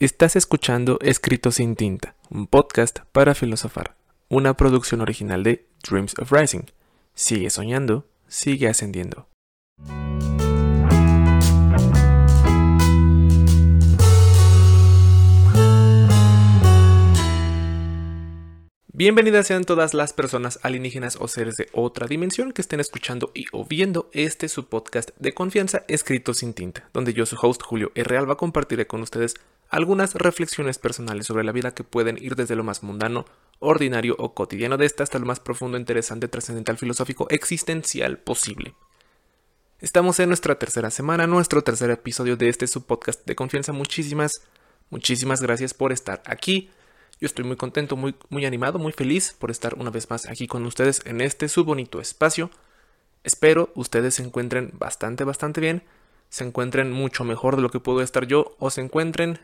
Estás escuchando Escrito sin tinta, un podcast para filosofar, una producción original de Dreams of Rising. Sigue soñando, sigue ascendiendo. Bienvenidas sean todas las personas alienígenas o seres de otra dimensión que estén escuchando y o viendo este su podcast de confianza escrito sin tinta, donde yo, su host Julio R. Alba, compartiré con ustedes algunas reflexiones personales sobre la vida que pueden ir desde lo más mundano, ordinario o cotidiano de esta hasta lo más profundo, interesante, trascendental, filosófico, existencial posible. Estamos en nuestra tercera semana, nuestro tercer episodio de este su podcast de confianza. Muchísimas, muchísimas gracias por estar aquí yo estoy muy contento, muy, muy animado, muy feliz por estar una vez más aquí con ustedes en este su bonito espacio. Espero ustedes se encuentren bastante, bastante bien, se encuentren mucho mejor de lo que puedo estar yo o se encuentren,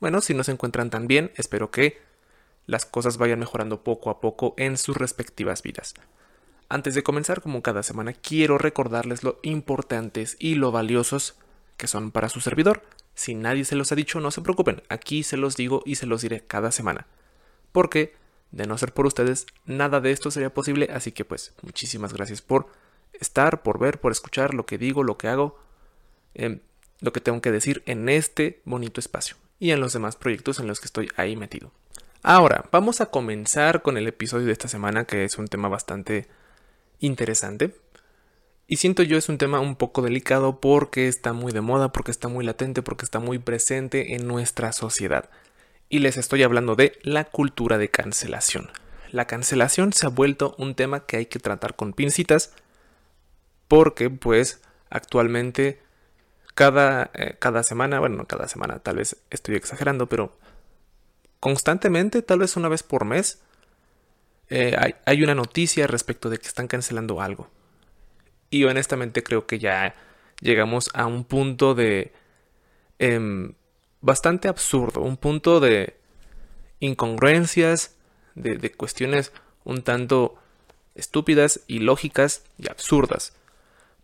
bueno, si no se encuentran tan bien, espero que las cosas vayan mejorando poco a poco en sus respectivas vidas. Antes de comenzar, como cada semana, quiero recordarles lo importantes y lo valiosos que son para su servidor. Si nadie se los ha dicho, no se preocupen, aquí se los digo y se los diré cada semana. Porque, de no ser por ustedes, nada de esto sería posible, así que pues muchísimas gracias por estar, por ver, por escuchar lo que digo, lo que hago, em, lo que tengo que decir en este bonito espacio y en los demás proyectos en los que estoy ahí metido. Ahora, vamos a comenzar con el episodio de esta semana, que es un tema bastante interesante. Y siento yo es un tema un poco delicado porque está muy de moda, porque está muy latente, porque está muy presente en nuestra sociedad. Y les estoy hablando de la cultura de cancelación. La cancelación se ha vuelto un tema que hay que tratar con pincitas porque pues actualmente cada, eh, cada semana, bueno, no cada semana, tal vez estoy exagerando, pero constantemente, tal vez una vez por mes, eh, hay, hay una noticia respecto de que están cancelando algo. Y honestamente creo que ya llegamos a un punto de... Em, bastante absurdo, un punto de incongruencias, de, de cuestiones un tanto estúpidas, ilógicas y absurdas.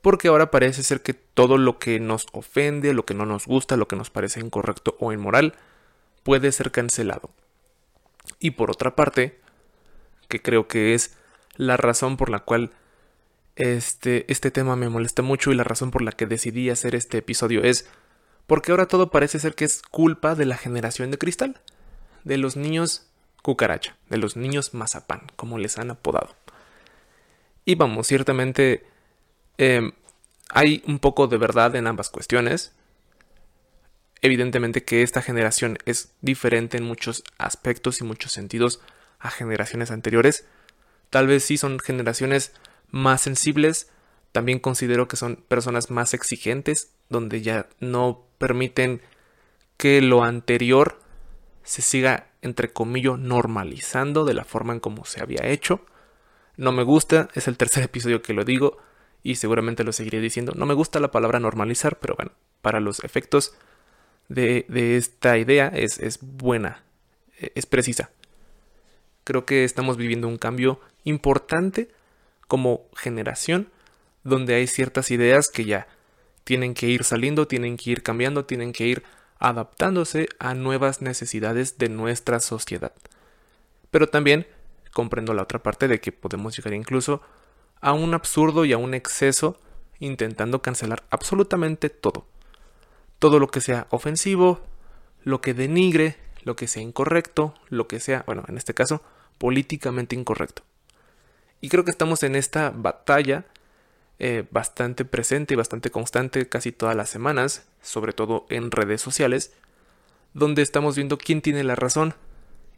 Porque ahora parece ser que todo lo que nos ofende, lo que no nos gusta, lo que nos parece incorrecto o inmoral, puede ser cancelado. Y por otra parte, que creo que es la razón por la cual este, este tema me molesta mucho y la razón por la que decidí hacer este episodio es porque ahora todo parece ser que es culpa de la generación de cristal, de los niños cucaracha, de los niños mazapán, como les han apodado. Y vamos, ciertamente em, hay un poco de verdad en ambas cuestiones. Evidentemente que esta generación es diferente en muchos aspectos y muchos sentidos a generaciones anteriores. Tal vez sí son generaciones más sensibles. También considero que son personas más exigentes, donde ya no permiten que lo anterior se siga, entre comillas, normalizando de la forma en como se había hecho. No me gusta, es el tercer episodio que lo digo y seguramente lo seguiré diciendo. No me gusta la palabra normalizar, pero bueno, para los efectos de, esta idea es, es buena, es precisa. Creo que estamos viviendo un cambio importante como generación donde hay ciertas ideas que ya tienen que ir saliendo, tienen que ir cambiando, tienen que ir adaptándose a nuevas necesidades de nuestra sociedad. Pero también comprendo la otra parte de que podemos llegar incluso a un absurdo y a un exceso intentando cancelar absolutamente todo. Todo lo que sea ofensivo, lo que denigre, lo que sea incorrecto, lo que sea, bueno, en este caso, políticamente incorrecto. Y creo que estamos en esta batalla eh, bastante presente y bastante constante casi todas las semanas, sobre todo en redes sociales, donde estamos viendo quién tiene la razón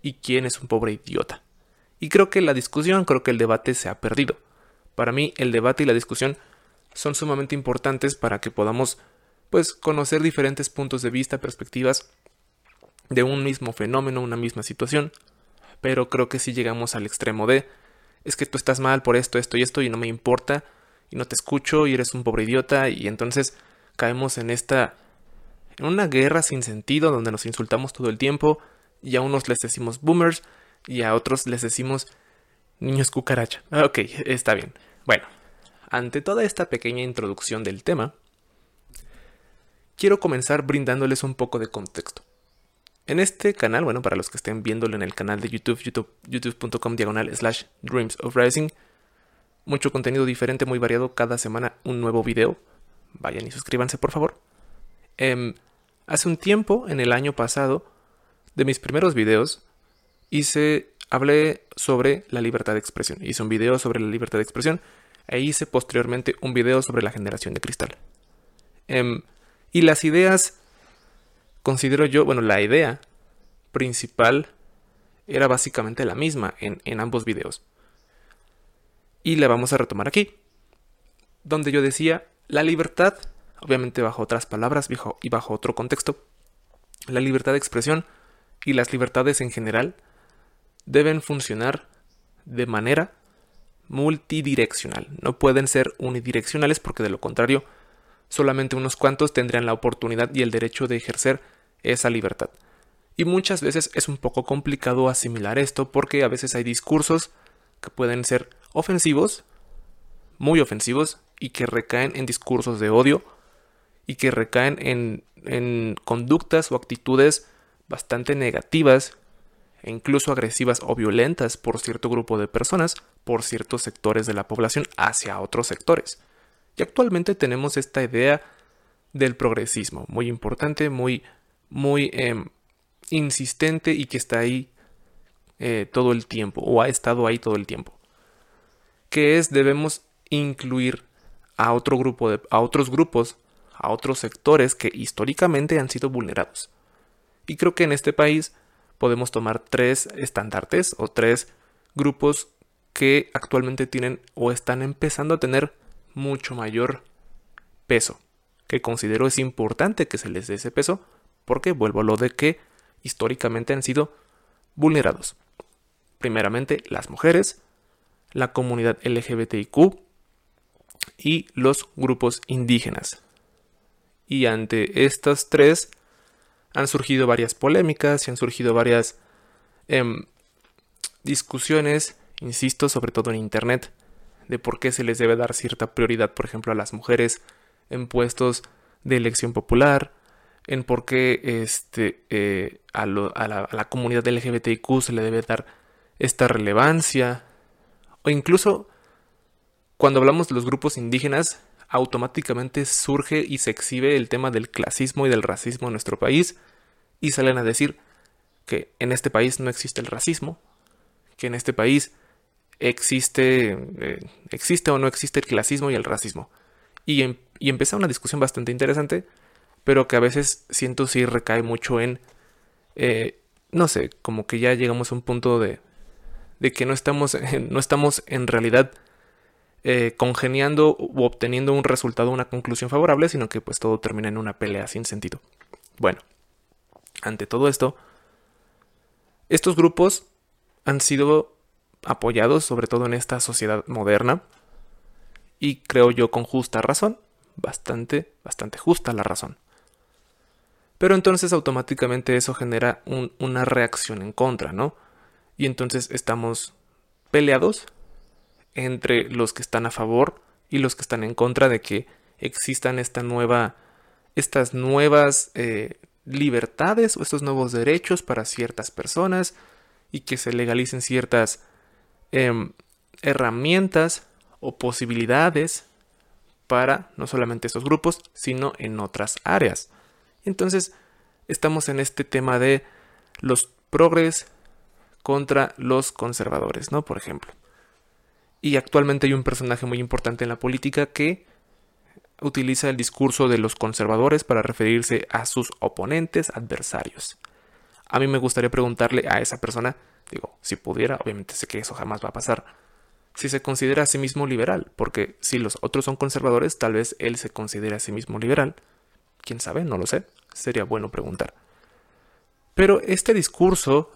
y quién es un pobre idiota. Y creo que la discusión, creo que el debate se ha perdido. Para mí el debate y la discusión son sumamente importantes para que podamos pues conocer diferentes puntos de vista, perspectivas de un mismo fenómeno, una misma situación, pero creo que si llegamos al extremo de es que tú estás mal por esto, esto y esto y no me importa y no te escucho y eres un pobre idiota y entonces caemos en esta en una guerra sin sentido donde nos insultamos todo el tiempo y a unos les decimos boomers y a otros les decimos niños cucaracha. Ok, está bien. Bueno, ante toda esta pequeña introducción del tema, quiero comenzar brindándoles un poco de contexto. En este canal, bueno, para los que estén viéndolo en el canal de YouTube, youtube.com diagonal slash Dreams of Rising, mucho contenido diferente, muy variado, cada semana un nuevo video. Vayan y suscríbanse, por favor. Em, hace un tiempo, en el año pasado, de mis primeros videos, hice, hablé sobre la libertad de expresión. Hice un video sobre la libertad de expresión e hice posteriormente un video sobre la generación de cristal. Em, y las ideas considero yo, bueno, la idea principal era básicamente la misma en, ambos videos. Y la vamos a retomar aquí, donde yo decía, la libertad, obviamente bajo otras palabras y bajo otro contexto, la libertad de expresión y las libertades en general deben funcionar de manera multidireccional. No pueden ser unidireccionales porque de lo contrario solamente unos cuantos tendrían la oportunidad y el derecho de ejercer esa libertad. Y muchas veces es un poco complicado asimilar esto porque a veces hay discursos que pueden ser ofensivos, muy ofensivos, y que recaen en discursos de odio y que recaen en, en conductas o actitudes bastante negativas e incluso agresivas o violentas por cierto grupo de personas, por ciertos sectores de la población hacia otros sectores. Actualmente tenemos esta idea del progresismo, muy importante, muy, muy em, insistente y que está ahí eh, todo el tiempo, o ha estado ahí todo el tiempo. Que es debemos incluir a otro grupo de, a otros grupos, a otros sectores que históricamente han sido vulnerados. Y creo que en este país podemos tomar tres estandartes o tres grupos que actualmente tienen o están empezando a tener mucho mayor peso, que considero es importante que se les dé ese peso, porque vuelvo a lo de que históricamente han sido vulnerados. Primeramente las mujeres, la comunidad LGBTIQ y los grupos indígenas. Y ante estas tres han surgido varias polémicas y han surgido varias em, discusiones, insisto, sobre todo en Internet, de por qué se les debe dar cierta prioridad, por ejemplo, a las mujeres en puestos de elección popular, en por qué este, eh, a, la, a, la, comunidad LGBTIQ se le debe dar esta relevancia, o incluso cuando hablamos de los grupos indígenas, automáticamente surge y se exhibe el tema del clasismo y del racismo en nuestro país, y salen a decir que en este país no existe el racismo, que en este país existe, eh, existe o no existe el clasismo y el racismo. Y, em, y empieza una discusión bastante interesante, pero que a veces siento si recae mucho en, eh, no sé, como que ya llegamos a un punto de, de que no estamos, no estamos en realidad eh, congeniando u obteniendo un resultado, una conclusión favorable, sino que pues todo termina en una pelea sin sentido. Bueno, ante todo esto, estos grupos han sido apoyados, sobre todo en esta sociedad moderna, y creo yo con justa razón, bastante, bastante justa la razón. Pero entonces automáticamente eso genera una reacción en contra, ¿no? Y entonces estamos peleados entre los que están a favor y los que están en contra de que existan esta nueva, estas nuevas eh, libertades o estos nuevos derechos para ciertas personas y que se legalicen ciertas Em, herramientas o posibilidades para no solamente estos grupos, sino en otras áreas. Entonces, estamos en este tema de los progres contra los conservadores, ¿no? Por ejemplo. Y actualmente hay un personaje muy importante en la política que utiliza el discurso de los conservadores para referirse a sus oponentes, adversarios. A mí me gustaría preguntarle a esa persona Digo, si pudiera, obviamente sé que eso jamás va a pasar. Si se considera a sí mismo liberal, porque si los otros son conservadores, tal vez él se considere a sí mismo liberal. Quién sabe, no lo sé. Sería bueno preguntar. Pero este discurso,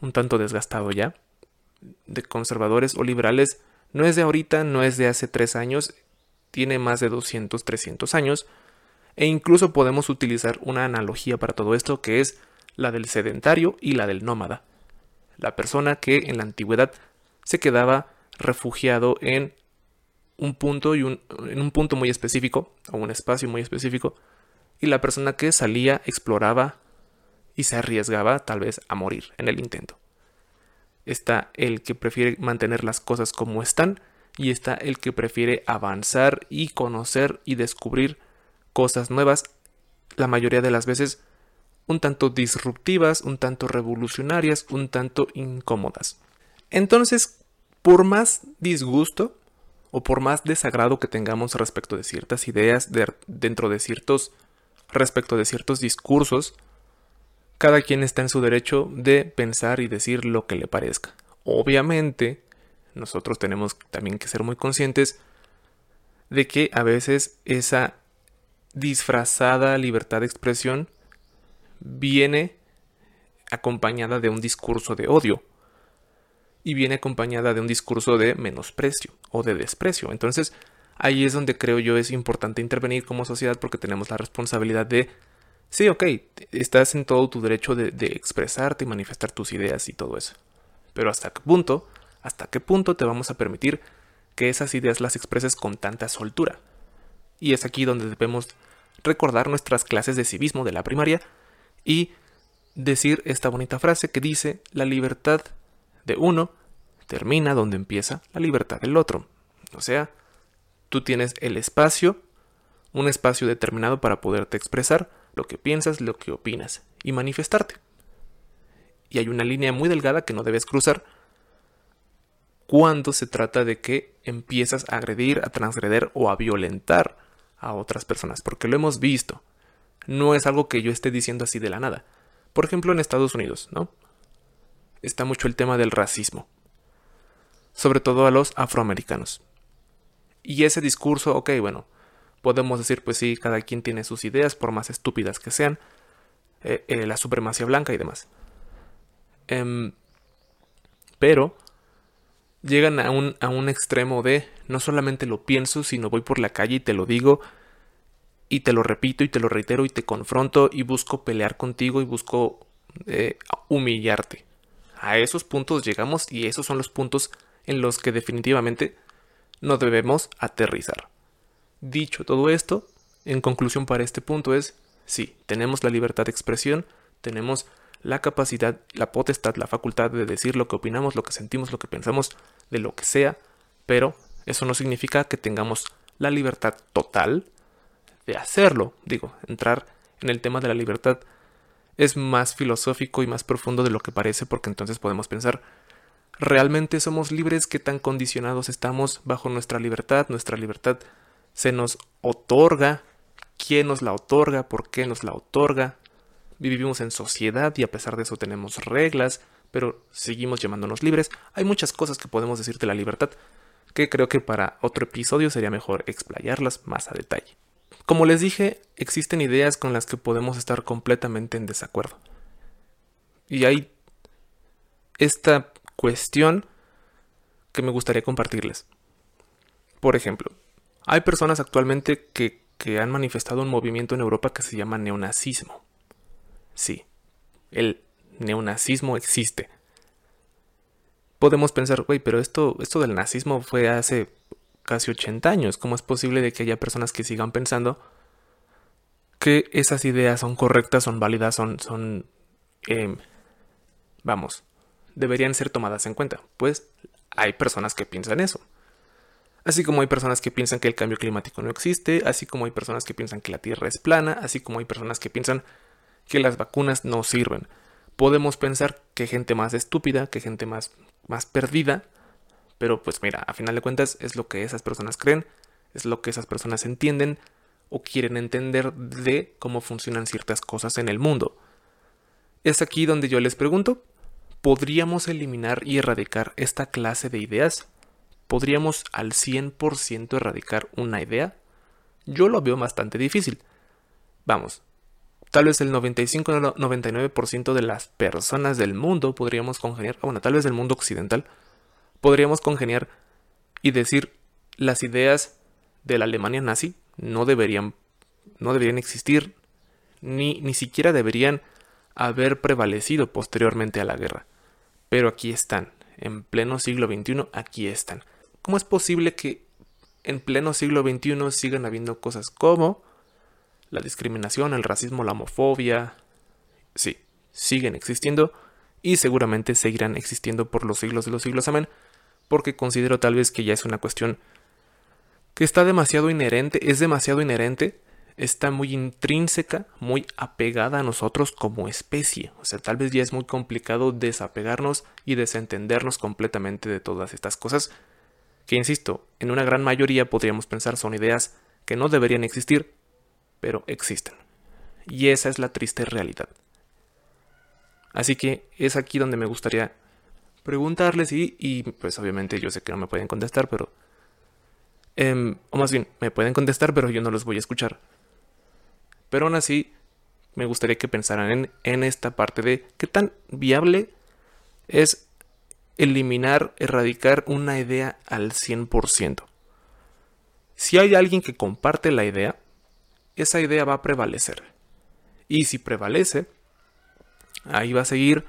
un tanto desgastado ya, de conservadores o liberales, no es de ahorita, no es de hace tres años, tiene más de 200, 300 años, e incluso podemos utilizar una analogía para todo esto que es la del sedentario y la del nómada la persona que en la antigüedad se quedaba refugiado en un punto y un, en un punto muy específico o un espacio muy específico y la persona que salía exploraba y se arriesgaba tal vez a morir en el intento. Está el que prefiere mantener las cosas como están y está el que prefiere avanzar y conocer y descubrir cosas nuevas, la mayoría de las veces un tanto disruptivas, un tanto revolucionarias, un tanto incómodas. Entonces, por más disgusto o por más desagrado que tengamos respecto de ciertas ideas dentro de ciertos respecto de ciertos discursos, cada quien está en su derecho de pensar y decir lo que le parezca. Obviamente, nosotros tenemos también que ser muy conscientes de que a veces esa disfrazada libertad de expresión viene acompañada de un discurso de odio y viene acompañada de un discurso de menosprecio o de desprecio. Entonces, ahí es donde creo yo es importante intervenir como sociedad porque tenemos la responsabilidad de, sí, ok, estás en todo tu derecho de, de expresarte y manifestar tus ideas y todo eso. Pero hasta qué punto, hasta qué punto te vamos a permitir que esas ideas las expreses con tanta soltura. Y es aquí donde debemos recordar nuestras clases de civismo de la primaria y decir esta bonita frase que dice, la libertad de uno termina donde empieza la libertad del otro. O sea, tú tienes el espacio, un espacio determinado para poderte expresar lo que piensas, lo que opinas y manifestarte. Y hay una línea muy delgada que no debes cruzar cuando se trata de que empiezas a agredir, a transgreder o a violentar a otras personas, porque lo hemos visto. No es algo que yo esté diciendo así de la nada. Por ejemplo, en Estados Unidos, ¿no? Está mucho el tema del racismo, sobre todo a los afroamericanos. Y ese discurso, ok, bueno, podemos decir, pues sí, cada quien tiene sus ideas, por más estúpidas que sean, eh, eh, la supremacía blanca y demás. Em, pero llegan a un, a un extremo de no solamente lo pienso, sino voy por la calle y te lo digo, y te lo repito y te lo reitero y te confronto y busco pelear contigo y busco eh, humillarte. A esos puntos llegamos y esos son los puntos en los que definitivamente no debemos aterrizar. Dicho todo esto, en conclusión para este punto es, sí, tenemos la libertad de expresión, tenemos la capacidad, la potestad, la facultad de decir lo que opinamos, lo que sentimos, lo que pensamos, de lo que sea, pero eso no significa que tengamos la libertad total de hacerlo. Digo, entrar en el tema de la libertad es más filosófico y más profundo de lo que parece porque entonces podemos pensar, ¿realmente somos libres? ¿Qué tan condicionados estamos bajo nuestra libertad? ¿Nuestra libertad se nos otorga? ¿Quién nos la otorga? ¿Por qué nos la otorga? Vivimos en sociedad y a pesar de eso tenemos reglas, pero seguimos llamándonos libres. Hay muchas cosas que podemos decir de la libertad, que creo que para otro episodio sería mejor explayarlas más a detalle. Como les dije, existen ideas con las que podemos estar completamente en desacuerdo. Y hay esta cuestión que me gustaría compartirles. Por ejemplo, hay personas actualmente que, han manifestado un movimiento en Europa que se llama neonazismo. Sí, el neonazismo existe. Podemos pensar, güey, pero esto, esto del nazismo fue hace casi 80 años. ¿Cómo es posible de que haya personas que sigan pensando que esas ideas son correctas, son válidas, son, son, em, vamos, deberían ser tomadas en cuenta? Pues hay personas que piensan eso. Así como hay personas que piensan que el cambio climático no existe, así como hay personas que piensan que la Tierra es plana, así como hay personas que piensan que las vacunas no sirven. Podemos pensar que gente más estúpida, que gente más, más perdida, pero pues mira, a final de cuentas es lo que esas personas creen, es lo que esas personas entienden o quieren entender de cómo funcionan ciertas cosas en el mundo. Es aquí donde yo les pregunto, ¿podríamos eliminar y erradicar esta clase de ideas? ¿Podríamos al 100% erradicar una idea? Yo lo veo bastante difícil. Vamos, tal vez el 95-99% de las personas del mundo podríamos congeniar, bueno, tal vez del mundo occidental, podríamos congeniar y decir las ideas de la Alemania nazi no deberían, no deberían existir, ni, ni siquiera deberían haber prevalecido posteriormente a la guerra. Pero aquí están, en pleno siglo XXI, aquí están. ¿Cómo es posible que en pleno siglo XXI sigan habiendo cosas como la discriminación, el racismo, la homofobia? Sí, siguen existiendo y seguramente seguirán existiendo por los siglos de los siglos. Amén. Porque considero tal vez que ya es una cuestión que está demasiado inherente, es demasiado inherente, está muy intrínseca, muy apegada a nosotros como especie. O sea, tal vez ya es muy complicado desapegarnos y desentendernos completamente de todas estas cosas que, insisto, en una gran mayoría podríamos pensar son ideas que no deberían existir, pero existen. Y esa es la triste realidad. Así que es aquí donde me gustaría preguntarles y, y pues obviamente yo sé que no me pueden contestar, pero... Em, o más bien, me pueden contestar, pero yo no los voy a escuchar. Pero aún así, me gustaría que pensaran en, en esta parte de qué tan viable es eliminar, erradicar una idea al 100%. Si hay alguien que comparte la idea, esa idea va a prevalecer. Y si prevalece, ahí va a seguir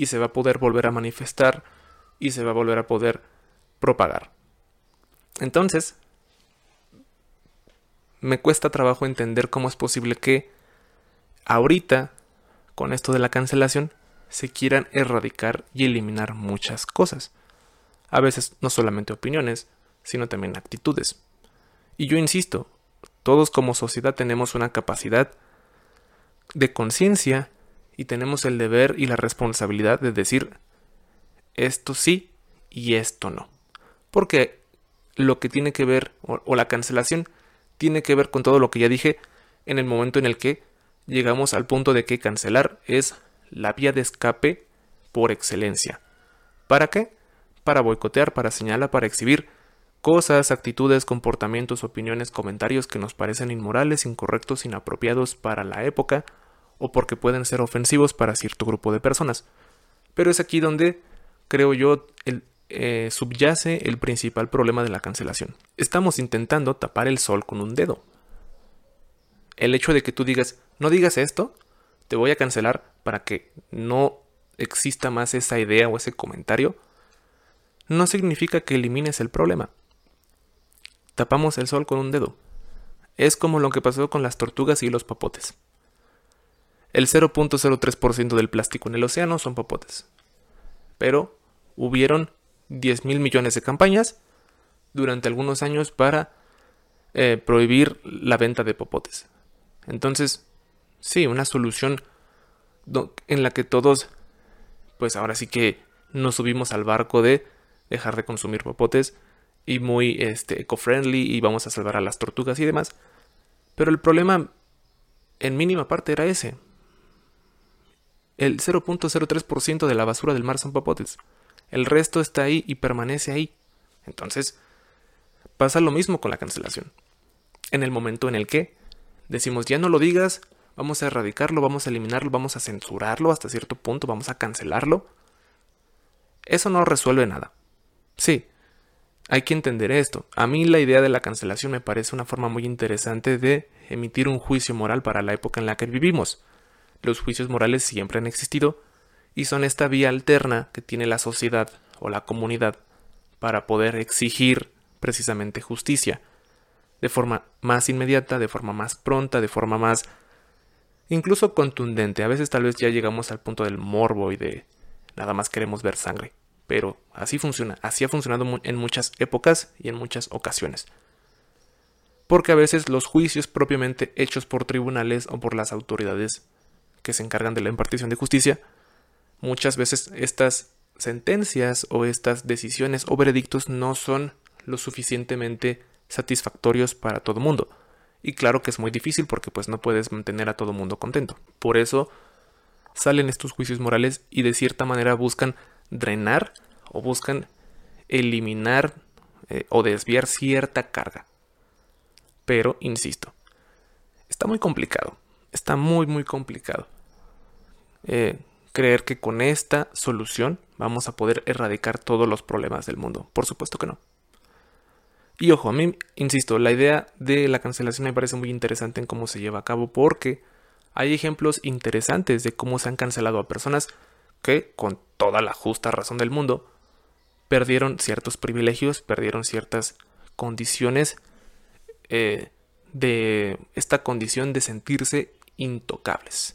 y se va a poder volver a manifestar y se va a volver a poder propagar. Entonces, me cuesta trabajo entender cómo es posible que ahorita, con esto de la cancelación, se quieran erradicar y eliminar muchas cosas. A veces no solamente opiniones, sino también actitudes. Y yo insisto, todos como sociedad tenemos una capacidad de conciencia y tenemos el deber y la responsabilidad de decir esto sí y esto no. Porque lo que tiene que ver, o, la cancelación, tiene que ver con todo lo que ya dije en el momento en el que llegamos al punto de que cancelar es la vía de escape por excelencia. ¿Para qué? Para boicotear, para señalar, para exhibir cosas, actitudes, comportamientos, opiniones, comentarios que nos parecen inmorales, incorrectos, inapropiados para la época o porque pueden ser ofensivos para cierto grupo de personas. Pero es aquí donde, creo yo, eh, subyace el principal problema de la cancelación. Estamos intentando tapar el sol con un dedo. El hecho de que tú digas, no digas esto, te voy a cancelar para que no exista más esa idea o ese comentario, no significa que elimines el problema. Tapamos el sol con un dedo. Es como lo que pasó con las tortugas y los papotes. El 0.03% del plástico en el océano son popotes. Pero hubieron 10 mil millones de campañas durante algunos años para eh, prohibir la venta de popotes. Entonces, sí, una solución en la que todos, pues ahora sí que nos subimos al barco de dejar de consumir popotes y muy este, eco-friendly y vamos a salvar a las tortugas y demás. Pero el problema en mínima parte era ese el 0.03% de la basura del mar son popotes. El resto está ahí y permanece ahí. Entonces, pasa lo mismo con la cancelación. En el momento en el que decimos ya no lo digas, vamos a erradicarlo, vamos a eliminarlo, vamos a censurarlo hasta cierto punto, vamos a cancelarlo, eso no resuelve nada. Sí, hay que entender esto. A mí la idea de la cancelación me parece una forma muy interesante de emitir un juicio moral para la época en la que vivimos. Los juicios morales siempre han existido y son esta vía alterna que tiene la sociedad o la comunidad para poder exigir precisamente justicia de forma más inmediata, de forma más pronta, de forma más incluso contundente. A veces tal vez ya llegamos al punto del morbo y de nada más queremos ver sangre. Pero así funciona, así ha funcionado en muchas épocas y en muchas ocasiones. Porque a veces los juicios propiamente hechos por tribunales o por las autoridades que se encargan de la impartición de justicia, muchas veces estas sentencias o estas decisiones o veredictos no son lo suficientemente satisfactorios para todo mundo. Y claro que es muy difícil porque pues no puedes mantener a todo mundo contento. Por eso salen estos juicios morales y de cierta manera buscan drenar o buscan eliminar eh, o desviar cierta carga. Pero, insisto, está muy complicado está muy muy complicado. Eh, creer que con esta solución vamos a poder erradicar todos los problemas del mundo. Por supuesto que no. Y ojo, a mí, insisto, la idea de la cancelación me parece muy interesante en cómo se lleva a cabo porque hay ejemplos interesantes de cómo se han cancelado a personas que, con toda la justa razón del mundo, perdieron ciertos privilegios, perdieron ciertas condiciones eh, de esta condición de sentirse intocables.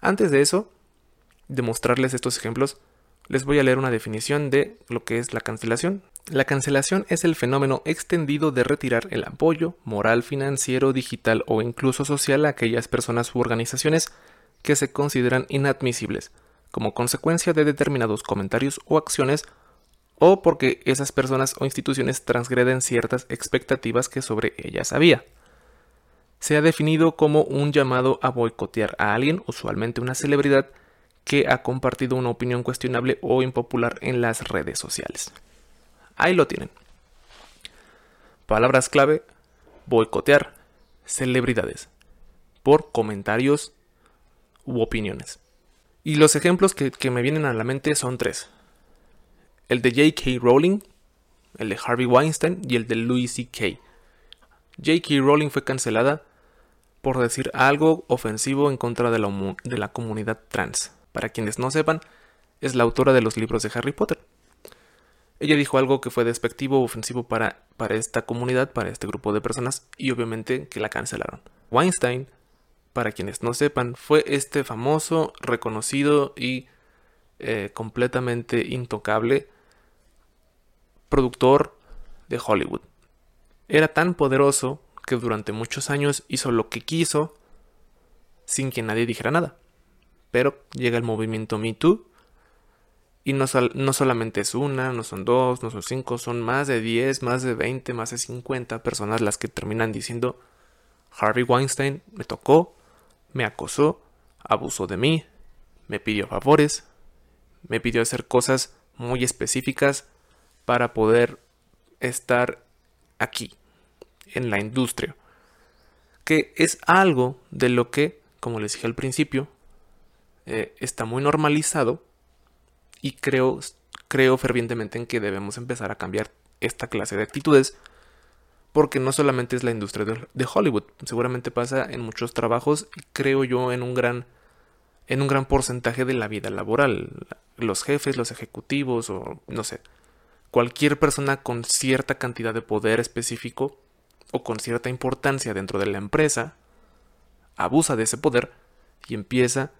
Antes de eso, de mostrarles estos ejemplos, les voy a leer una definición de lo que es la cancelación. La cancelación es el fenómeno extendido de retirar el apoyo moral, financiero, digital o incluso social a aquellas personas u organizaciones que se consideran inadmisibles, como consecuencia de determinados comentarios o acciones o porque esas personas o instituciones transgreden ciertas expectativas que sobre ellas había. Se ha definido como un llamado a boicotear a alguien, usualmente una celebridad, que ha compartido una opinión cuestionable o impopular en las redes sociales. Ahí lo tienen. Palabras clave, boicotear celebridades por comentarios u opiniones. Y los ejemplos que, me vienen a la mente son tres. El de J.K. Rowling, el de Harvey Weinstein y el de Louis C.K. J.K. Rowling fue cancelada por decir algo ofensivo en contra de la, de la comunidad trans. Para quienes no sepan, es la autora de los libros de Harry Potter. Ella dijo algo que fue despectivo o ofensivo para, para esta comunidad, para este grupo de personas, y obviamente que la cancelaron. Weinstein, para quienes no sepan, fue este famoso, reconocido y eh, completamente intocable productor de Hollywood. Era tan poderoso que durante muchos años hizo lo que quiso sin que nadie dijera nada. Pero llega el movimiento Me Too y no, no, solamente es una, no son dos, no son cinco, son más de 10, más de 20, más de 50 personas las que terminan diciendo, Harvey Weinstein me tocó, me acosó, abusó de mí, me pidió favores, me pidió hacer cosas muy específicas para poder estar aquí, en la industria. Que es algo de lo que, como les dije al principio, eh, está muy normalizado y creo, creo fervientemente en que debemos empezar a cambiar esta clase de actitudes porque no solamente es la industria de, Hollywood, seguramente pasa en muchos trabajos y creo yo en un gran en un gran porcentaje de la vida laboral. Los jefes, los ejecutivos o no sé, cualquier persona con cierta cantidad de poder específico o con cierta importancia dentro de la empresa abusa de ese poder y empieza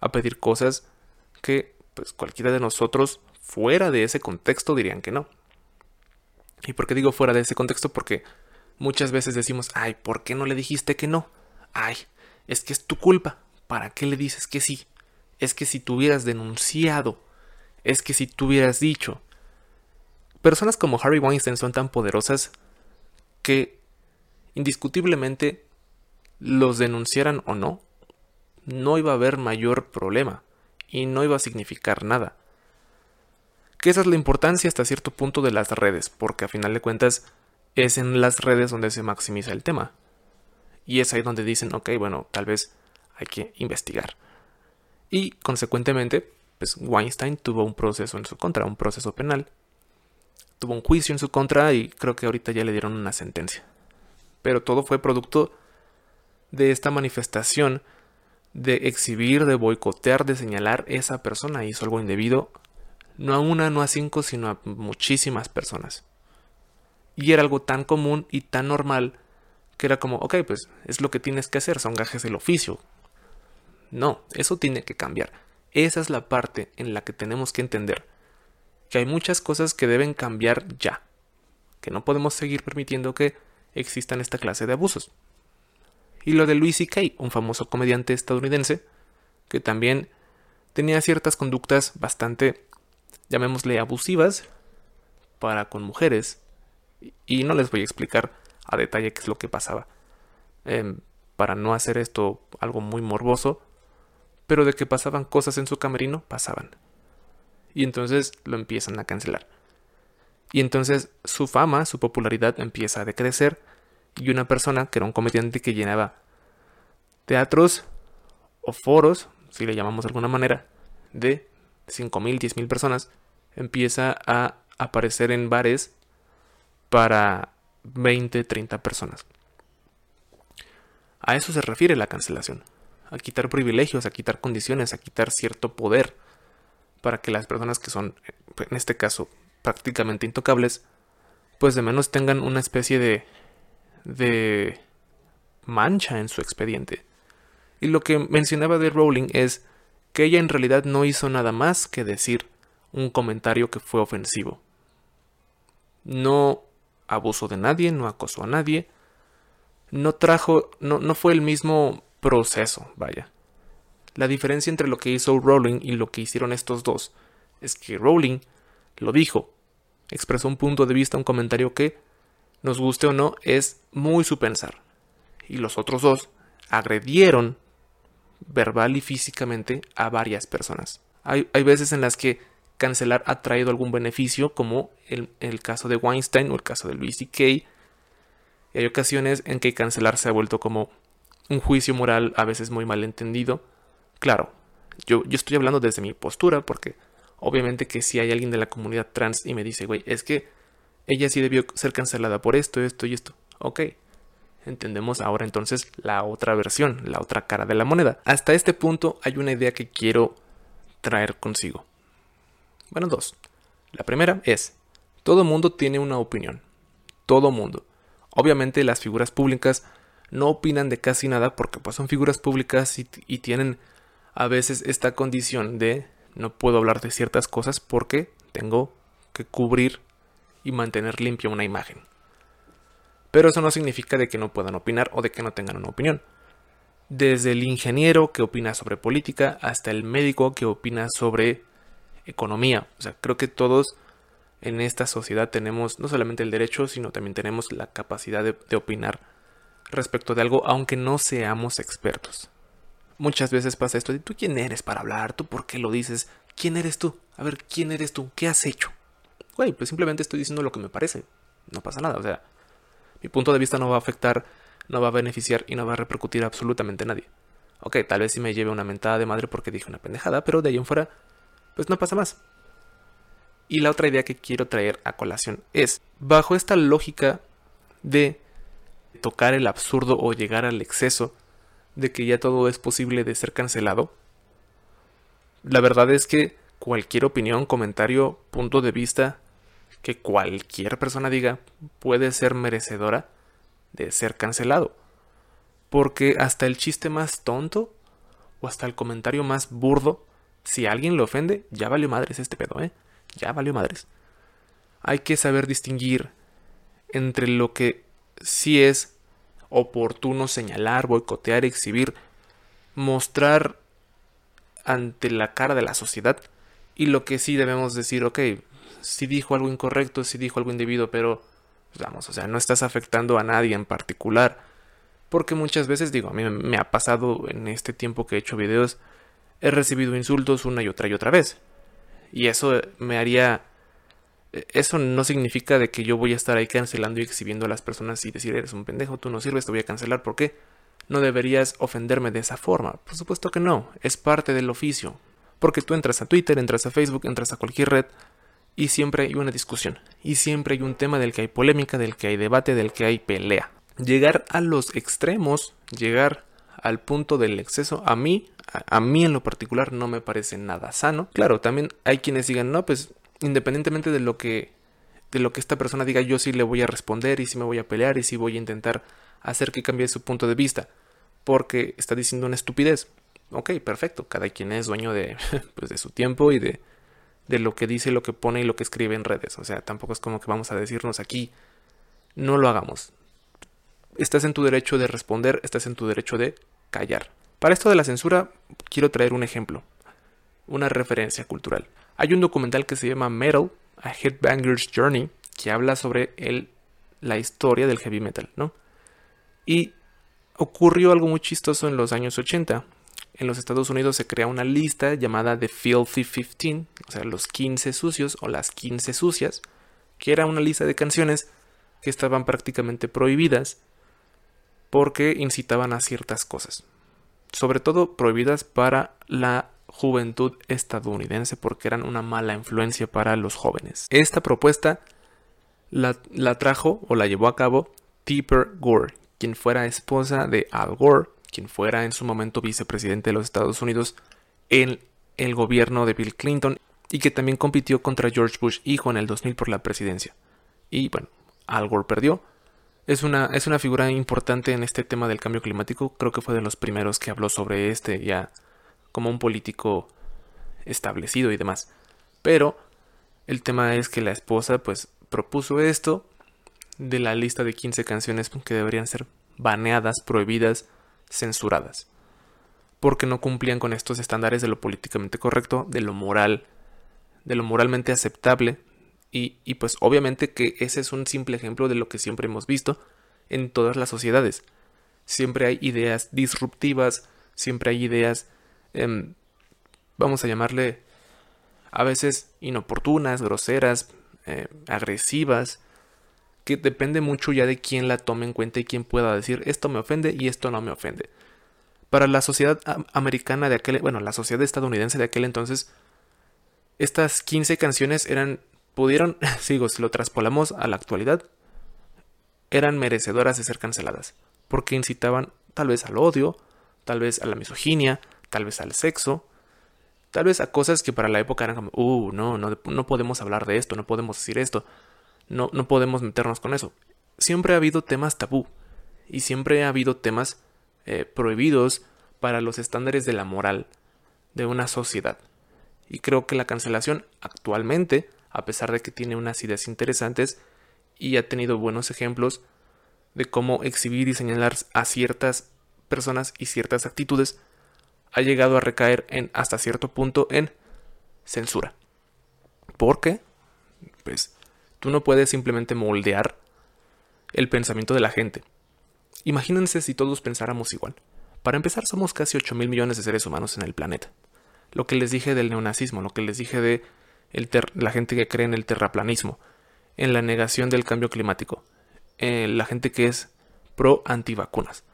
a pedir cosas que pues cualquiera de nosotros fuera de ese contexto dirían que no. ¿Y por qué digo fuera de ese contexto? Porque muchas veces decimos, ay, ¿por qué no le dijiste que no? Ay, es que es tu culpa. ¿Para qué le dices que sí? Es que si tú hubieras denunciado, es que si tú hubieras dicho. Personas como Harry Weinstein son tan poderosas que indiscutiblemente los denunciaran o no, no iba a haber mayor problema y no iba a significar nada. Que esa es la importancia hasta cierto punto de las redes, porque a final de cuentas es en las redes donde se maximiza el tema. Y es ahí donde dicen, ok, bueno, tal vez hay que investigar. Y consecuentemente, pues Weinstein tuvo un proceso en su contra, un proceso penal. Tuvo un juicio en su contra y creo que ahorita ya le dieron una sentencia. Pero todo fue producto de esta manifestación de exhibir, de boicotear, de señalar esa persona hizo algo indebido, no a una, no a cinco, sino a muchísimas personas. Y era algo tan común y tan normal que era como, ok, pues es lo que tienes que hacer, son gajes del oficio. No, eso tiene que cambiar. Esa es la parte en la que tenemos que entender que hay muchas cosas que deben cambiar ya, que no podemos seguir permitiendo que existan esta clase de abusos y lo de Louis C.K., un famoso comediante estadounidense, que también tenía ciertas conductas bastante, llamémosle, abusivas para con mujeres, y no les voy a explicar a detalle qué es lo que pasaba, em, para no hacer esto algo muy morboso, pero de que pasaban cosas en su camerino, pasaban. Y entonces lo empiezan a cancelar. Y entonces su fama, su popularidad empieza a decrecer y una persona que era un comediante que llenaba teatros o foros, si le llamamos de alguna manera, de 5.000, 10.000 personas, empieza a aparecer en bares para 20, 30 personas. A eso se refiere la cancelación, a quitar privilegios, a quitar condiciones, a quitar cierto poder para que las personas que son, en este caso, prácticamente intocables, pues de menos tengan una especie de de mancha en su expediente. Y lo que mencionaba de Rowling es que ella en realidad no hizo nada más que decir un comentario que fue ofensivo. No abusó de nadie, no acosó a nadie, no trajo, no, no fue el mismo proceso, vaya. La diferencia entre lo que hizo Rowling y lo que hicieron estos dos es que Rowling lo dijo, expresó un punto de vista, un comentario que, nos guste o no, es muy su pensar. Y los otros dos agredieron verbal y físicamente a varias personas. Hay, hay veces en las que cancelar ha traído algún beneficio, como el, el caso de Weinstein o el caso del BCK. Y hay ocasiones en que cancelar se ha vuelto como un juicio moral a veces muy mal entendido. Claro, yo, yo estoy hablando desde mi postura porque obviamente que si hay alguien de la comunidad trans y me dice, güey, es que ella sí debió ser cancelada por esto, esto y esto. Ok, entendemos ahora entonces la otra versión, la otra cara de la moneda. Hasta este punto hay una idea que quiero traer consigo. Bueno, dos. La primera es, todo mundo tiene una opinión. Todo mundo. Obviamente las figuras públicas no opinan de casi nada porque pues son figuras públicas y, y tienen a veces esta condición de no puedo hablar de ciertas cosas porque tengo que cubrir y mantener limpia una imagen. Pero eso no significa de que no puedan opinar o de que no tengan una opinión. Desde el ingeniero que opina sobre política hasta el médico que opina sobre economía. O sea, creo que todos en esta sociedad tenemos no solamente el derecho, sino también tenemos la capacidad de, de opinar respecto de algo, aunque no seamos expertos. Muchas veces pasa esto de tú quién eres para hablar, tú por qué lo dices, quién eres tú, a ver, quién eres tú, qué has hecho. Güey, pues simplemente estoy diciendo lo que me parece, no pasa nada, o sea, mi punto de vista no va a afectar, no va a beneficiar y no va a repercutir absolutamente a nadie. Ok, tal vez sí me lleve una mentada de madre porque dije una pendejada, pero de ahí en fuera, pues no pasa más. Y la otra idea que quiero traer a colación es, bajo esta lógica de tocar el absurdo o llegar al exceso de que ya todo es posible de ser cancelado, la verdad es que cualquier opinión, comentario, punto de vista que cualquier persona diga puede ser merecedora de ser cancelado. Porque hasta el chiste más tonto o hasta el comentario más burdo, si alguien lo ofende, ya valió madres este pedo, ¿eh? Ya valió madres. Hay que saber distinguir entre lo que sí es oportuno señalar, boicotear, exhibir, mostrar ante la cara de la sociedad y lo que sí debemos decir, ok, si dijo algo incorrecto, si dijo algo indebido, pero pues, vamos, o sea, no estás afectando a nadie en particular. Porque muchas veces, digo, a mí me ha pasado en este tiempo que he hecho videos, he recibido insultos una y otra y otra vez. Y eso me haría... E, eso no significa de que yo voy a estar ahí cancelando y exhibiendo a las personas y decir, eres un pendejo, tú no sirves, te voy a cancelar. ¿Por qué? No deberías ofenderme de esa forma. Por supuesto que no, es parte del oficio. Porque tú entras a Twitter, entras a Facebook, entras a cualquier red y siempre hay una discusión. Y siempre hay un tema del que hay polémica, del que hay debate, del que hay pelea. Llegar a los extremos, llegar al punto del exceso, a mí, a, mí en lo particular no me parece nada sano. Claro, también hay quienes digan, no, pues independientemente de lo que de lo que esta persona diga, yo sí le voy a responder y sí me voy a pelear y sí voy a intentar hacer que cambie su punto de vista, porque está diciendo una estupidez. Ok, perfecto, cada quien es dueño de, pues, de su tiempo y de, de lo que dice, lo que pone y lo que escribe en redes. O sea, tampoco es como que vamos a decirnos aquí, no lo hagamos. Estás en tu derecho de responder, estás en tu derecho de callar. Para esto de la censura, quiero traer un ejemplo, una referencia cultural. Hay un documental que se llama Metal, A Headbanger's Journey, que habla sobre la historia del heavy metal, ¿no? Y ocurrió algo muy chistoso en los años 80. En los Estados Unidos se crea una lista llamada The Filthy 15, o sea, los 15 sucios o las 15 sucias, que era una lista de canciones que estaban prácticamente prohibidas porque incitaban a ciertas cosas. Sobre todo prohibidas para la juventud estadounidense porque eran una mala influencia para los jóvenes. Esta propuesta la, la trajo o la llevó a cabo Tipper Gore, quien fuera esposa de Al Gore, quien fuera en su momento vicepresidente de los Estados Unidos en el gobierno de Bill Clinton y que también compitió contra George Bush hijo en el 2000 por la presidencia. Y bueno, Al Gore perdió. Es una, es una figura importante en este tema del cambio climático. Creo que fue de los primeros que habló sobre este ya como un político establecido y demás. Pero el tema es que la esposa pues propuso esto de la lista de 15 canciones que deberían ser baneadas, prohibidas, censuradas. Porque no cumplían con estos estándares de lo políticamente correcto, de lo moral, de lo moralmente aceptable. Y, y pues obviamente que ese es un simple ejemplo de lo que siempre hemos visto en todas las sociedades. Siempre hay ideas disruptivas, siempre hay ideas, em, vamos a llamarle, a veces inoportunas, groseras, eh, agresivas, que depende mucho ya de quién la tome en cuenta y quién pueda decir esto me ofende y esto no me ofende. Para la sociedad americana de aquel, bueno, la sociedad estadounidense de aquel entonces, estas 15 canciones eran, pudieron, sigo, si lo traspolamos a la actualidad, eran merecedoras de ser canceladas, porque incitaban tal vez al odio, tal vez a la misoginia, tal vez al sexo, tal vez a cosas que para la época eran como, uh, no, no, no podemos hablar de esto, no podemos decir esto, no, no podemos meternos con eso. Siempre ha habido temas tabú y siempre ha habido temas eh, prohibidos para los estándares de la moral de una sociedad. Y creo que la cancelación actualmente, a pesar de que tiene unas ideas interesantes y ha tenido buenos ejemplos de cómo exhibir y señalar a ciertas personas y ciertas actitudes, ha llegado a recaer en hasta cierto punto en censura. ¿Por qué? Pues Tú no puedes simplemente moldear el pensamiento de la gente. Imagínense si todos pensáramos igual. Para empezar, somos casi 8 mil millones de seres humanos en el planeta. Lo que les dije del neonazismo, lo que les dije de la gente que cree en el terraplanismo, en la negación del cambio climático, en la gente que es pro antivacunas.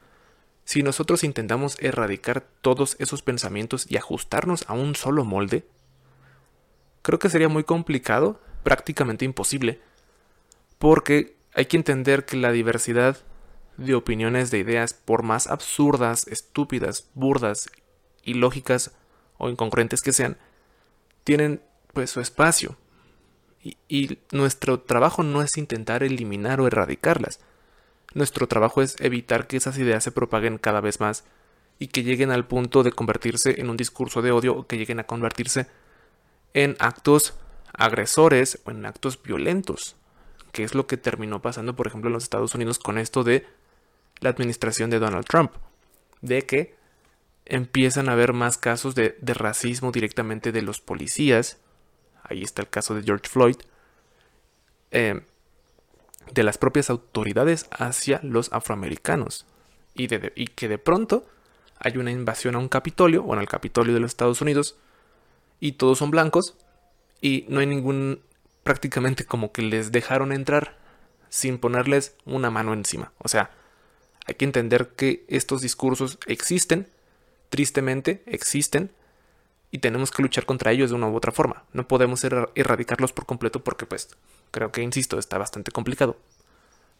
Si nosotros intentamos erradicar todos esos pensamientos y ajustarnos a un solo molde, creo que sería muy complicado prácticamente imposible, porque hay que entender que la diversidad de opiniones, de ideas, por más absurdas, estúpidas, burdas, ilógicas o incongruentes que sean, tienen pues su espacio. Y, y, nuestro trabajo no es intentar eliminar o erradicarlas. Nuestro trabajo es evitar que esas ideas se propaguen cada vez más y que lleguen al punto de convertirse en un discurso de odio o que lleguen a convertirse en actos agresores o en actos violentos, que es lo que terminó pasando, por ejemplo, en los Estados Unidos con esto de la administración de Donald Trump, de que empiezan a haber más casos de, racismo directamente de los policías, ahí está el caso de George Floyd, eh, de las propias autoridades hacia los afroamericanos, y, que de pronto hay una invasión a un Capitolio, bueno, al Capitolio de los Estados Unidos, y todos son blancos, y no hay ningún prácticamente como que les dejaron entrar sin ponerles una mano encima. O sea, hay que entender que estos discursos existen, tristemente existen, y tenemos que luchar contra ellos de una u otra forma. No podemos erradicarlos por completo porque pues creo que, insisto, está bastante complicado.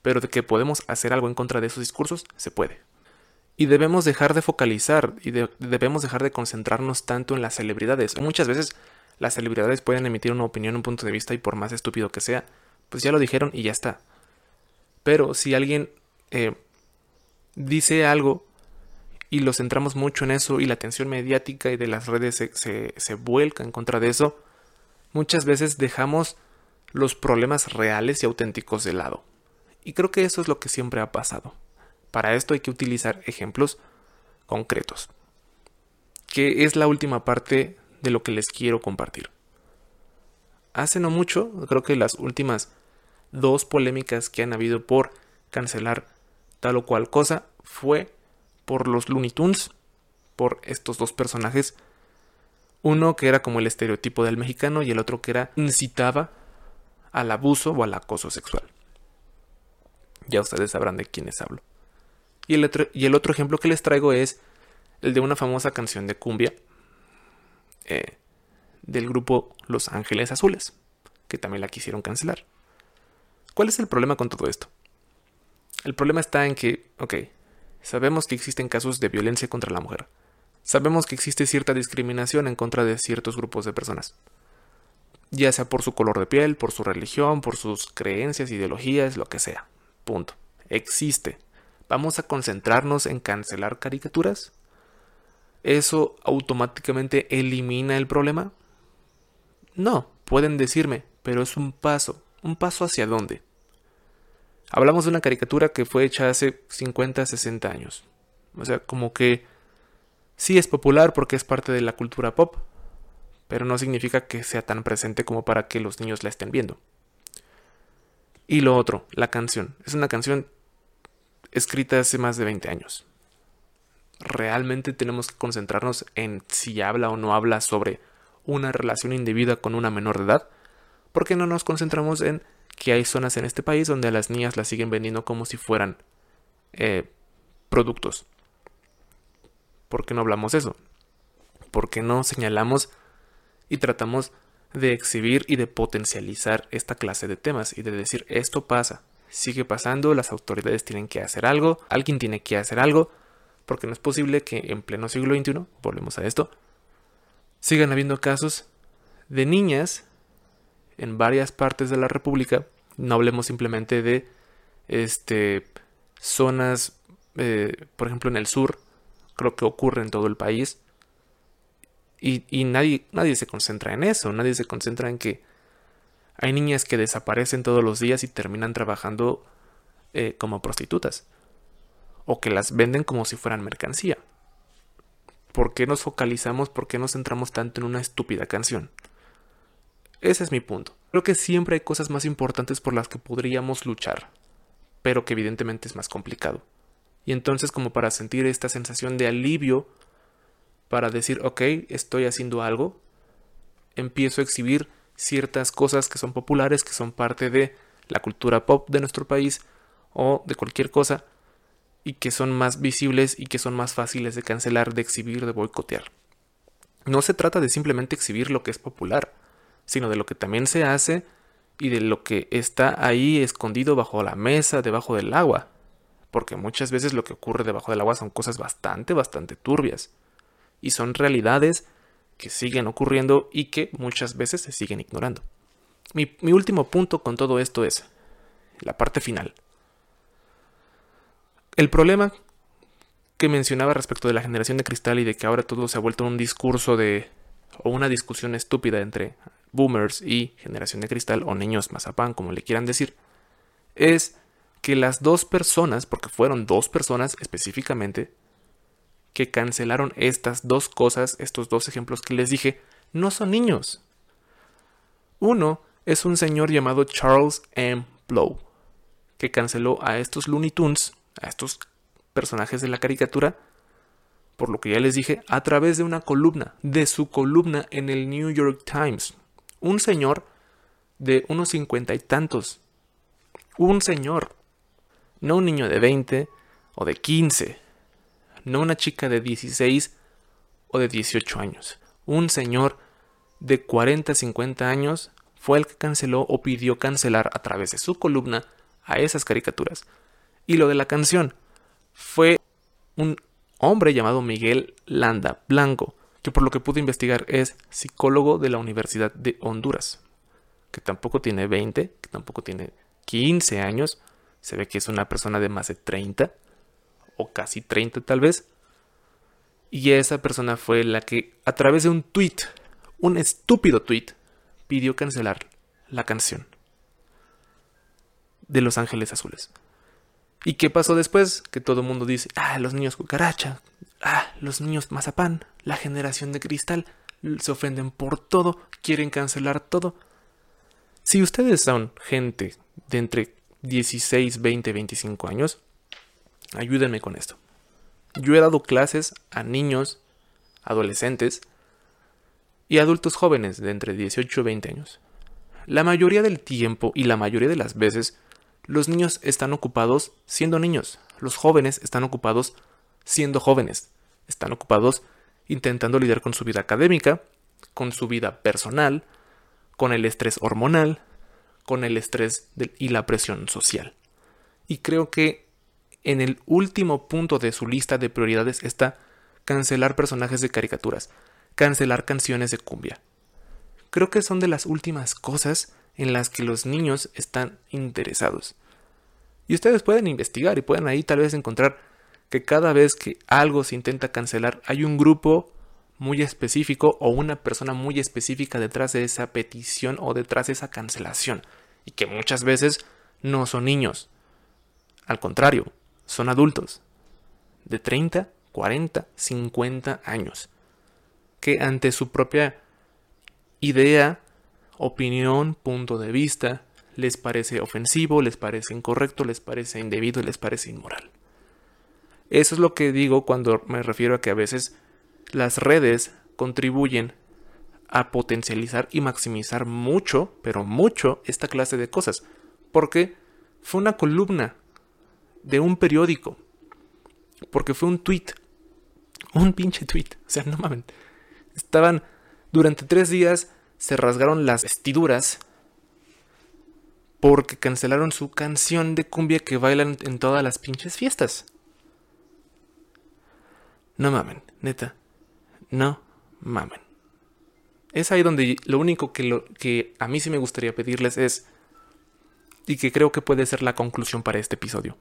Pero de que podemos hacer algo en contra de esos discursos, se puede. Y debemos dejar de focalizar y debemos dejar de concentrarnos tanto en las celebridades. Muchas veces las celebridades pueden emitir una opinión, un punto de vista y por más estúpido que sea, pues ya lo dijeron y ya está. Pero si alguien eh, dice algo y lo centramos mucho en eso y la atención mediática y de las redes se, se vuelca en contra de eso, muchas veces dejamos los problemas reales y auténticos de lado. Y creo que eso es lo que siempre ha pasado. Para esto hay que utilizar ejemplos concretos. Que es la última parte de lo que les quiero compartir. Hace no mucho, creo que las últimas dos polémicas que han habido por cancelar tal o cual cosa fue por los Looney Tunes, por estos dos personajes. Uno que era como el estereotipo del mexicano y el otro que era incitaba al abuso o al acoso sexual. Ya ustedes sabrán de quiénes hablo. Y el, otro, y el otro ejemplo que les traigo es el de una famosa canción de cumbia eh, del grupo Los Ángeles Azules, que también la quisieron cancelar. ¿Cuál es el problema con todo esto? El problema está en que, ok, sabemos que existen casos de violencia contra la mujer. Sabemos que existe cierta discriminación en contra de ciertos grupos de personas. Ya sea por su color de piel, por su religión, por sus creencias, ideologías, lo que sea. Punto. Existe. ¿Vamos a concentrarnos en cancelar caricaturas? ¿eso automáticamente elimina el problema? No, pueden decirme, pero es un paso. ¿Un paso hacia dónde? Hablamos de una caricatura que fue hecha hace 50, 60 años. O sea, como que sí es popular porque es parte de la cultura pop, pero no significa que sea tan presente como para que los niños la estén viendo. Y lo otro, la canción. Es una canción escrita hace más de 20 años. Realmente tenemos que concentrarnos en si habla o no habla sobre una relación indebida con una menor de edad, porque no nos concentramos en que hay zonas en este país donde las niñas las siguen vendiendo como si fueran eh, productos. ¿Por qué no hablamos eso? ¿Por qué no señalamos y tratamos de exhibir y de potencializar esta clase de temas y de decir esto pasa, sigue pasando, las autoridades tienen que hacer algo, alguien tiene que hacer algo, porque no es posible que en pleno siglo XXI, volvemos a esto, sigan habiendo casos de niñas en varias partes de la República, no hablemos simplemente de este, zonas, eh, por ejemplo en el sur, creo que ocurre en todo el país, y, nadie, nadie se concentra en eso, nadie se concentra en que hay niñas que desaparecen todos los días y terminan trabajando eh, como prostitutas, o que las venden como si fueran mercancía. ¿Por qué nos focalizamos, por qué nos centramos tanto en una estúpida canción? Ese es mi punto. Creo que siempre hay cosas más importantes por las que podríamos luchar, pero que evidentemente es más complicado. Y entonces como para sentir esta sensación de alivio, para decir, ok, estoy haciendo algo, empiezo a exhibir ciertas cosas que son populares, que son parte de la cultura pop de nuestro país o de cualquier cosa, y que son más visibles y que son más fáciles de cancelar, de exhibir, de boicotear. No se trata de simplemente exhibir lo que es popular, sino de lo que también se hace y de lo que está ahí escondido bajo la mesa, debajo del agua. Porque muchas veces lo que ocurre debajo del agua son cosas bastante, bastante turbias. Y son realidades que siguen ocurriendo y que muchas veces se siguen ignorando. Mi, último punto con todo esto es la parte final. El problema que mencionaba respecto de la generación de cristal y de que ahora todo se ha vuelto un discurso de o una discusión estúpida entre boomers y generación de cristal o niños mazapán, como le quieran decir, es que las dos personas, porque fueron dos personas específicamente, que cancelaron estas dos cosas, estos dos ejemplos que les dije, no son niños. Uno es un señor llamado Charles M. Blow, que canceló a estos Looney Tunes, a estos personajes de la caricatura, por lo que ya les dije, a través de una columna, de su columna en el New York Times. Un señor de unos cincuenta y tantos. Un señor. No un niño de 20 o de 15. No una chica de 16 o de 18 años. Un señor de 40, 50 años fue el que canceló o pidió cancelar a través de su columna a esas caricaturas. Y lo de la canción fue un hombre llamado Miguel Landa Blanco, que por lo que pude investigar es psicólogo de la Universidad de Honduras, que tampoco tiene 20, que tampoco tiene 15 años, se ve que es una persona de más de 30, o casi 30 tal vez, y esa persona fue la que a través de un tweet, un estúpido tweet, pidió cancelar la canción de Los Ángeles Azules. ¿Y qué pasó después? Que todo el mundo dice, ah, los niños cucaracha, ah, los niños mazapán, la generación de cristal, se ofenden por todo, quieren cancelar todo. Si ustedes son gente de entre 16, 20, 25 años, ayúdenme con esto. Yo he dado clases a niños, adolescentes y adultos jóvenes de entre 18 y 20 años. La mayoría del tiempo y la mayoría de las veces los niños están ocupados siendo niños, los jóvenes están ocupados siendo jóvenes, están ocupados intentando lidiar con su vida académica, con su vida personal, con el estrés hormonal, con el estrés y la presión social. Y creo que en el último punto de su lista de prioridades está cancelar personajes de caricaturas, cancelar canciones de cumbia. Creo que son de las últimas cosas en las que los niños están interesados. Y ustedes pueden investigar y pueden ahí tal vez encontrar que cada vez que algo se intenta cancelar hay un grupo muy específico o una persona muy específica detrás de esa petición o detrás de esa cancelación. Y que muchas veces no son niños. Al contrario, son adultos. De 30, 40, 50 años. Que ante su propia idea, opinión, punto de vista, les parece ofensivo, les parece incorrecto, les parece indebido, les parece inmoral. Eso es lo que digo cuando me refiero a que a veces las redes contribuyen a potencializar y maximizar mucho, pero mucho, esta clase de cosas. Porque fue una columna de un periódico. Porque fue un tweet. Un pinche tweet. O sea, no mames. Estaban durante tres días, se rasgaron las vestiduras porque cancelaron su canción de cumbia que bailan en todas las pinches fiestas. No mamen, neta. No mamen. Es ahí donde lo único que, lo, que a mí sí me gustaría pedirles es, y que creo que puede ser la conclusión para este episodio.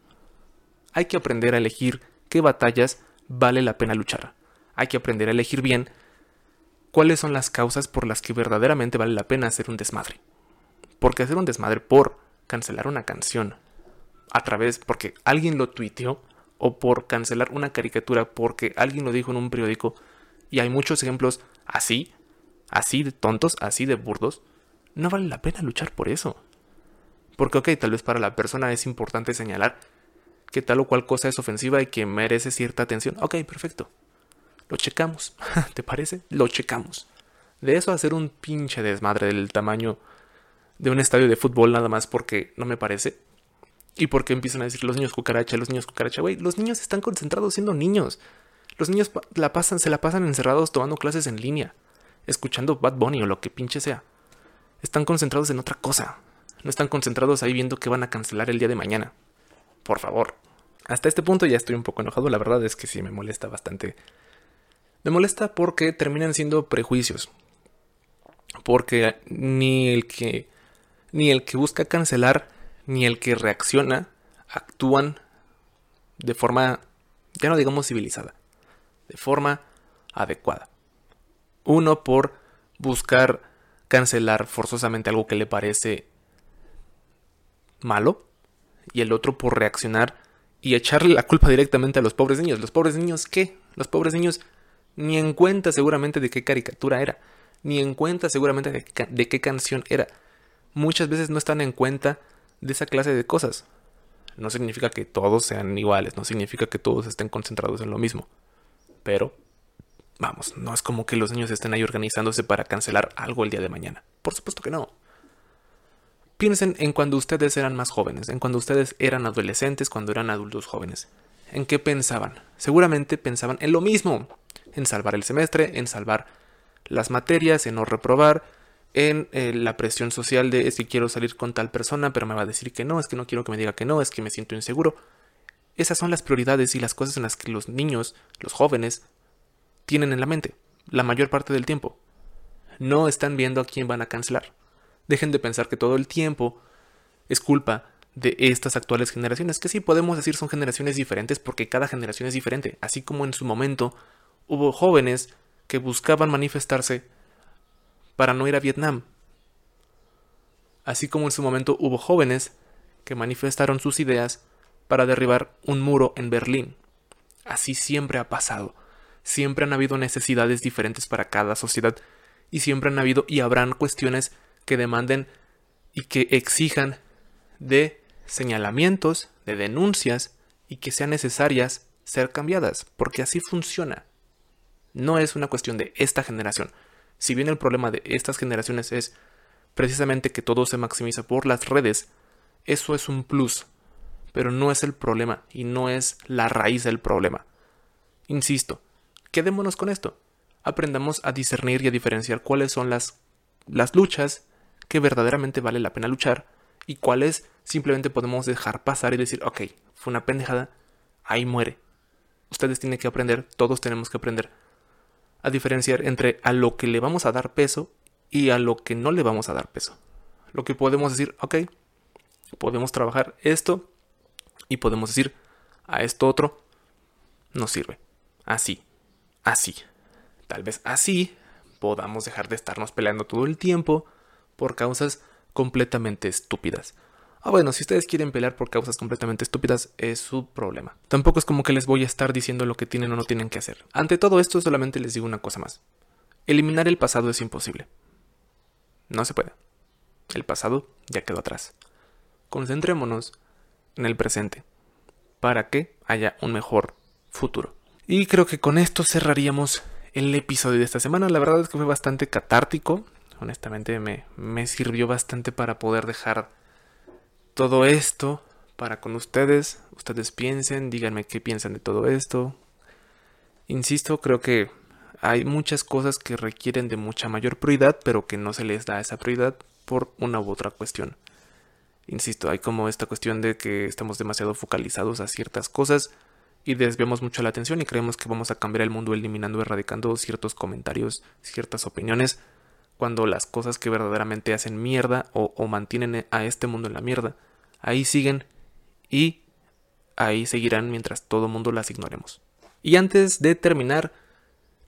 Hay que aprender a elegir qué batallas vale la pena luchar. Hay que aprender a elegir bien cuáles son las causas por las que verdaderamente vale la pena hacer un desmadre. Porque hacer un desmadre por cancelar una canción a través, porque alguien lo tuiteó, o por cancelar una caricatura porque alguien lo dijo en un periódico, y hay muchos ejemplos así, así de tontos, así de burdos, no vale la pena luchar por eso. Porque, ok, tal vez para la persona es importante señalar que tal o cual cosa es ofensiva y que merece cierta atención. Ok, perfecto. Lo checamos. ¿Te parece? Lo checamos. De eso hacer un pinche desmadre del tamaño de un estadio de fútbol nada más porque no me parece. Y porque empiezan a decir los niños cucaracha, los niños cucaracha, güey, los niños están concentrados siendo niños. Los niños la pasan, se la pasan encerrados tomando clases en línea, escuchando Bad Bunny o lo que pinche sea. Están concentrados en otra cosa. No están concentrados ahí viendo que van a cancelar el día de mañana. Por favor. Hasta este punto ya estoy un poco enojado, la verdad es que sí me molesta bastante. Me molesta porque terminan siendo prejuicios. Porque ni el que ni el que busca cancelar ni el que reacciona actúan de forma, ya no digamos civilizada, de forma adecuada. Uno por buscar cancelar forzosamente algo que le parece malo y el otro por reaccionar y echarle la culpa directamente a los pobres niños. ¿Los pobres niños qué? Los pobres niños ni en cuenta seguramente de qué caricatura era, ni en cuenta seguramente de, de qué canción era. Muchas veces no están en cuenta de esa clase de cosas. No significa que todos sean iguales, no significa que todos estén concentrados en lo mismo. Pero, vamos, no es como que los niños estén ahí organizándose para cancelar algo el día de mañana. Por supuesto que no. Piensen en cuando ustedes eran más jóvenes, en cuando ustedes eran adolescentes, cuando eran adultos jóvenes. ¿En qué pensaban? Seguramente pensaban en lo mismo, en salvar el semestre, en salvar las materias, en no reprobar, en eh, la presión social de es que quiero salir con tal persona, pero me va a decir que no, es que no quiero que me diga que no, es que me siento inseguro. Esas son las prioridades y las cosas en las que los niños, los jóvenes, tienen en la mente, la mayor parte del tiempo. No están viendo a quién van a cancelar. Dejen de pensar que todo el tiempo es culpa de estas actuales generaciones, que sí podemos decir son generaciones diferentes porque cada generación es diferente, así como en su momento hubo jóvenes que buscaban manifestarse para no ir a Vietnam. Así como en su momento hubo jóvenes que manifestaron sus ideas para derribar un muro en Berlín. Así siempre ha pasado. Siempre han habido necesidades diferentes para cada sociedad y siempre han habido y habrán cuestiones que demanden y que exijan de señalamientos, de denuncias y que sean necesarias ser cambiadas, porque así funciona. No es una cuestión de esta generación, si bien el problema de estas generaciones es precisamente que todo se maximiza por las redes, eso es un plus, pero no es el problema y no es la raíz del problema. Insisto, quedémonos con esto. Aprendamos a discernir y a diferenciar cuáles son las, las luchas que verdaderamente vale la pena luchar y cuáles simplemente podemos dejar pasar y decir, ok, fue una pendejada, ahí muere. Ustedes tienen que aprender, todos tenemos que aprender a diferenciar entre a lo que le vamos a dar peso y a lo que no le vamos a dar peso. Lo que podemos decir, ok, podemos trabajar esto y podemos decir a esto otro, no sirve. Así, así. Tal vez así podamos dejar de estarnos peleando todo el tiempo por causas completamente estúpidas. Ah, bueno, si ustedes quieren pelear por causas completamente estúpidas, es su problema. Tampoco es como que les voy a estar diciendo lo que tienen o no tienen que hacer. Ante todo esto, solamente les digo una cosa más. Eliminar el pasado es imposible. No se puede. El pasado ya quedó atrás. Concentrémonos en el presente para que haya un mejor futuro. Y creo que con esto cerraríamos el episodio de esta semana. La verdad es que fue bastante catártico. Honestamente me, me sirvió bastante para poder dejar todo esto para con ustedes. Ustedes piensen, díganme qué piensan de todo esto. Insisto, creo que hay muchas cosas que requieren de mucha mayor prioridad, pero que no se les da esa prioridad por una u otra cuestión. Insisto, hay como esta cuestión de que estamos demasiado focalizados a ciertas cosas y desviamos mucho la atención y creemos que vamos a cambiar el mundo eliminando, erradicando ciertos comentarios, ciertas opiniones, cuando las cosas que verdaderamente hacen mierda o, mantienen a este mundo en la mierda, ahí siguen y ahí seguirán mientras todo mundo las ignoremos. Y antes de terminar,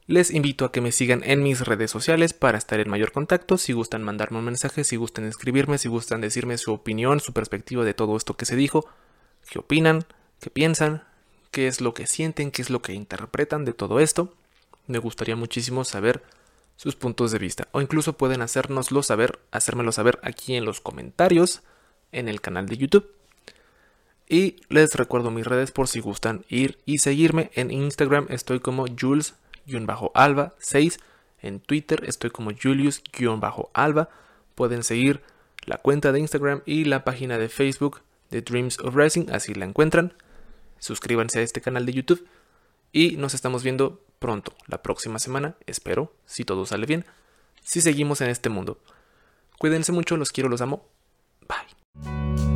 les invito a que me sigan en mis redes sociales para estar en mayor contacto. Si gustan mandarme un mensaje, si gustan escribirme, si gustan decirme su opinión, su perspectiva de todo esto que se dijo, qué opinan, qué piensan, qué es lo que sienten, qué es lo que interpretan de todo esto. Me gustaría muchísimo saber sus puntos de vista. O incluso pueden hacérnoslo saber, hacérmelo saber aquí en los comentarios en el canal de YouTube. Y les recuerdo mis redes por si gustan ir y seguirme. En Instagram estoy como Jules alba 6. En Twitter estoy como Julius-alba. Pueden seguir la cuenta de Instagram y la página de Facebook de Dreams of Racing, así la encuentran. Suscríbanse a este canal de YouTube y nos estamos viendo pronto, la próxima semana, espero, si todo sale bien, si seguimos en este mundo. Cuídense mucho, los quiero, los amo. Bye.